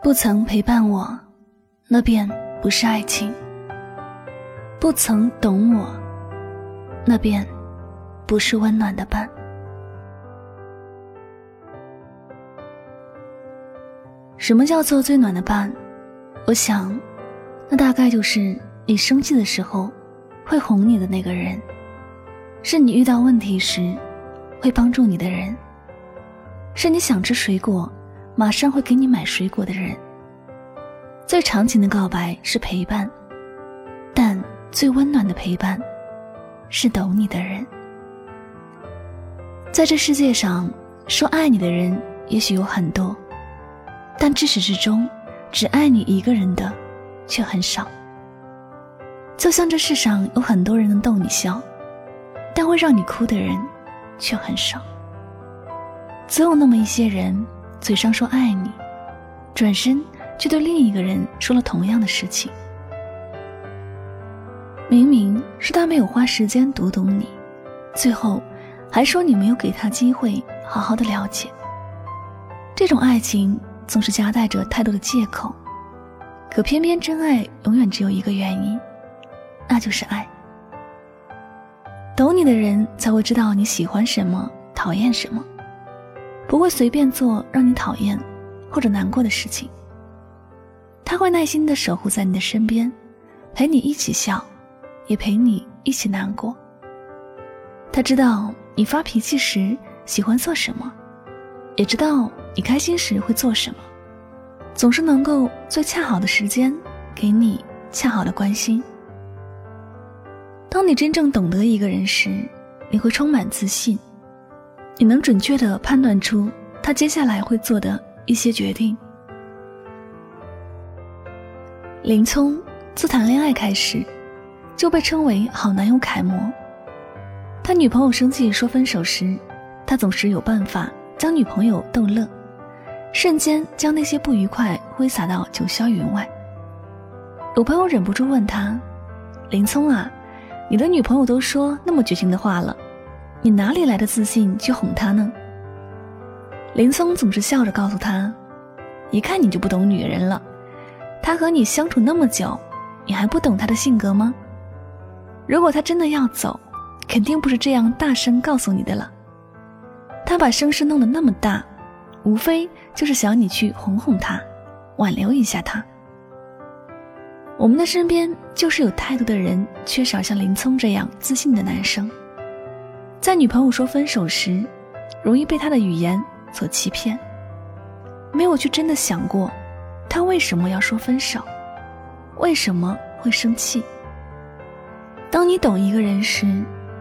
不曾陪伴我，那便不是爱情；不曾懂我，那便不是温暖的伴。什么叫做最暖的伴？我想，那大概就是你生气的时候会哄你的那个人，是你遇到问题时会帮助你的人。是你想吃水果，马上会给你买水果的人。最长情的告白是陪伴，但最温暖的陪伴，是懂你的人。在这世界上，说爱你的人也许有很多，但至始至终只爱你一个人的，却很少。就像这世上有很多人能逗你笑，但会让你哭的人，却很少。总有那么一些人，嘴上说爱你，转身却对另一个人说了同样的事情。明明是他没有花时间读懂你，最后还说你没有给他机会好好的了解。这种爱情总是夹带着太多的借口，可偏偏真爱永远只有一个原因，那就是爱。懂你的人才会知道你喜欢什么，讨厌什么。不会随便做让你讨厌或者难过的事情。他会耐心的守护在你的身边，陪你一起笑，也陪你一起难过。他知道你发脾气时喜欢做什么，也知道你开心时会做什么，总是能够最恰好的时间给你恰好的关心。当你真正懂得一个人时，你会充满自信。你能准确的判断出他接下来会做的一些决定。林聪自谈恋爱开始，就被称为好男友楷模。他女朋友生气说分手时，他总是有办法将女朋友逗乐，瞬间将那些不愉快挥洒到九霄云外。有朋友忍不住问他：“林聪啊，你的女朋友都说那么绝情的话了。”你哪里来的自信去哄她呢？林松总是笑着告诉她：“一看你就不懂女人了。他和你相处那么久，你还不懂他的性格吗？如果他真的要走，肯定不是这样大声告诉你的了。他把声势弄得那么大，无非就是想你去哄哄他，挽留一下他。我们的身边就是有太多的人缺少像林聪这样自信的男生。”在女朋友说分手时，容易被他的语言所欺骗，没有去真的想过，他为什么要说分手，为什么会生气。当你懂一个人时，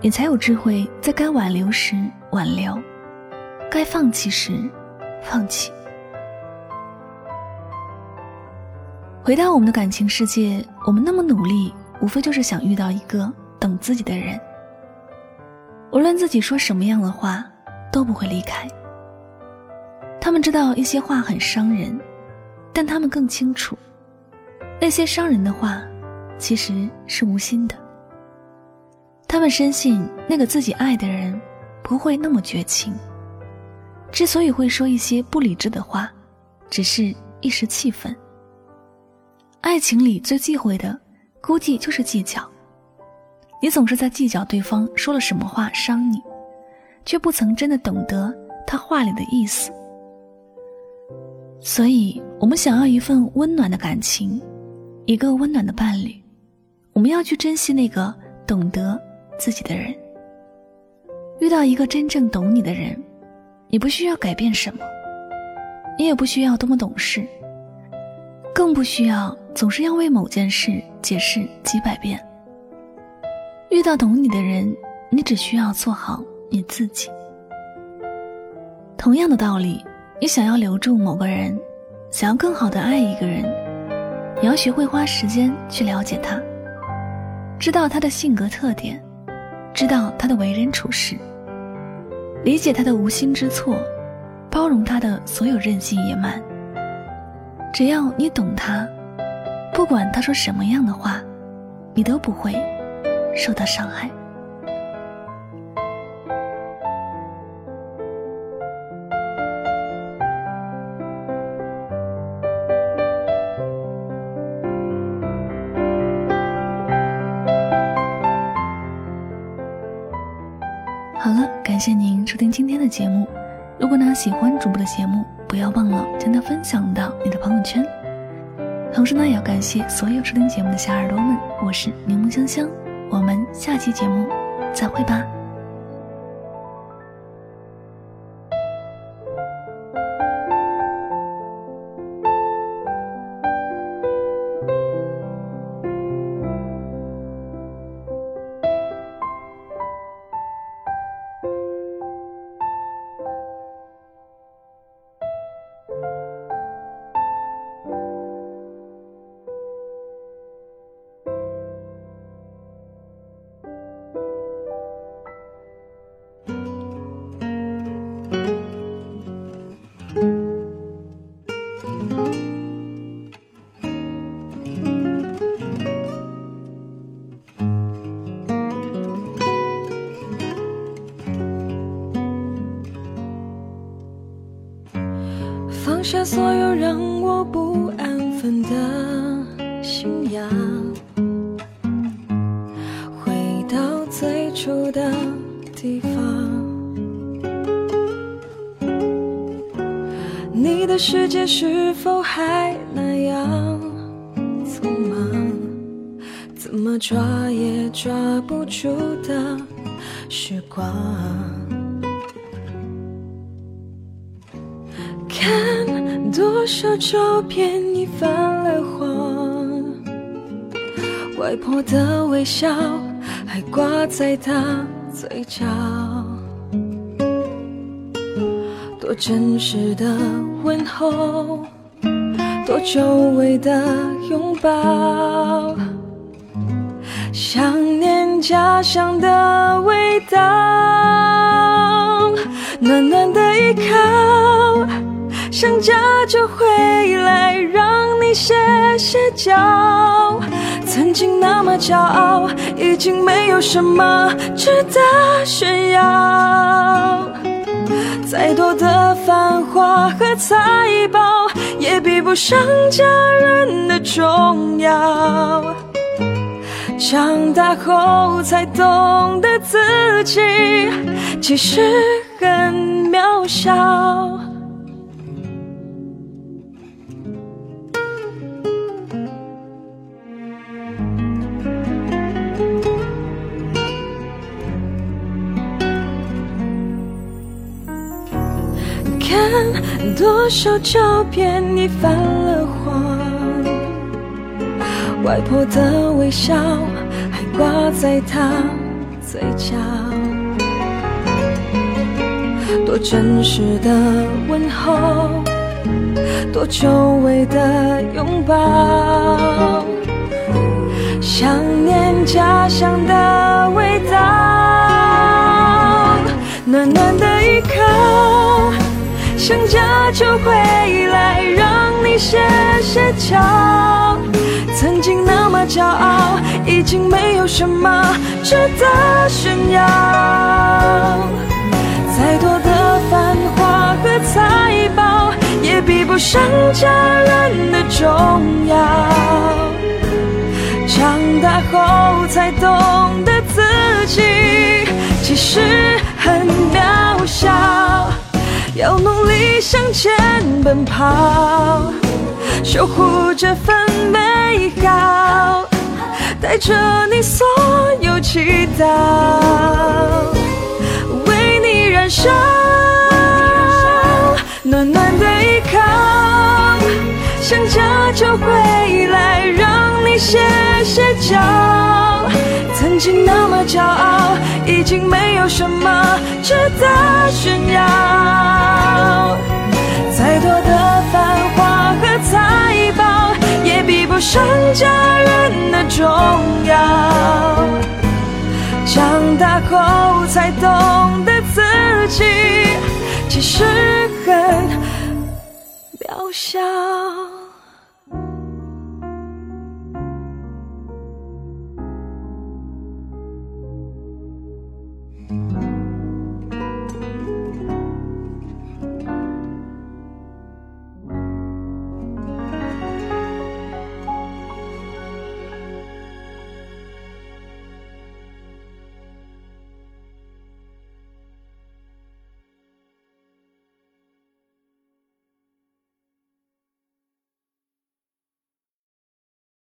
你才有智慧在该挽留时挽留，该放弃时放弃。回到我们的感情世界，我们那么努力，无非就是想遇到一个懂自己的人。无论自己说什么样的话，都不会离开。他们知道一些话很伤人，但他们更清楚，那些伤人的话，其实是无心的。他们深信那个自己爱的人，不会那么绝情。之所以会说一些不理智的话，只是一时气愤。爱情里最忌讳的，估计就是计较。你总是在计较对方说了什么话伤你，却不曾真的懂得他话里的意思。所以，我们想要一份温暖的感情，一个温暖的伴侣，我们要去珍惜那个懂得自己的人。遇到一个真正懂你的人，你不需要改变什么，你也不需要多么懂事，更不需要总是要为某件事解释几百遍。遇到懂你的人，你只需要做好你自己。同样的道理，你想要留住某个人，想要更好的爱一个人，你要学会花时间去了解他，知道他的性格特点，知道他的为人处事，理解他的无心之错，包容他的所有任性野蛮。只要你懂他，不管他说什么样的话，你都不会。受到伤害。好了感谢您收听今天的节目。如果呢喜欢主播的节目不要忘了将它分享到你的朋友圈。同时呢也要感谢所有收听节目的小耳朵们我是柠檬香香。我们下期节目再会吧。下所有让我不安分的信仰，回到最初的地方。你的世界是否还那样匆忙？怎么抓也抓不住的时光？多少照片已泛了黄，外婆的微笑还挂在她嘴角，多真实的问候，多久违的拥抱，想念家乡的味道，暖暖的依靠。想家就回来，让你歇歇脚。曾经那么骄傲，已经没有什么值得炫耀。再多的繁华和财宝，也比不上家人的重要。长大后才懂得自己其实很渺小。多少照片已泛了黄，外婆的微笑还挂在她嘴角，多真实的问候，多久违的拥抱，想念家乡的想家就回来，让你歇歇脚。曾经那么骄傲，已经没有什么值得炫耀。再多的繁华和财宝，也比不上家人的重要。长大后才懂得自己其实很渺小。要努力向前奔跑，守护这份美好，带着你所有祈祷，为你燃烧，暖暖的依靠。想家就回来，让你歇歇脚。曾经那么骄傲，经没有什么值得炫耀。再多的繁华和财宝，也比不上家人的重要。长大后才懂得自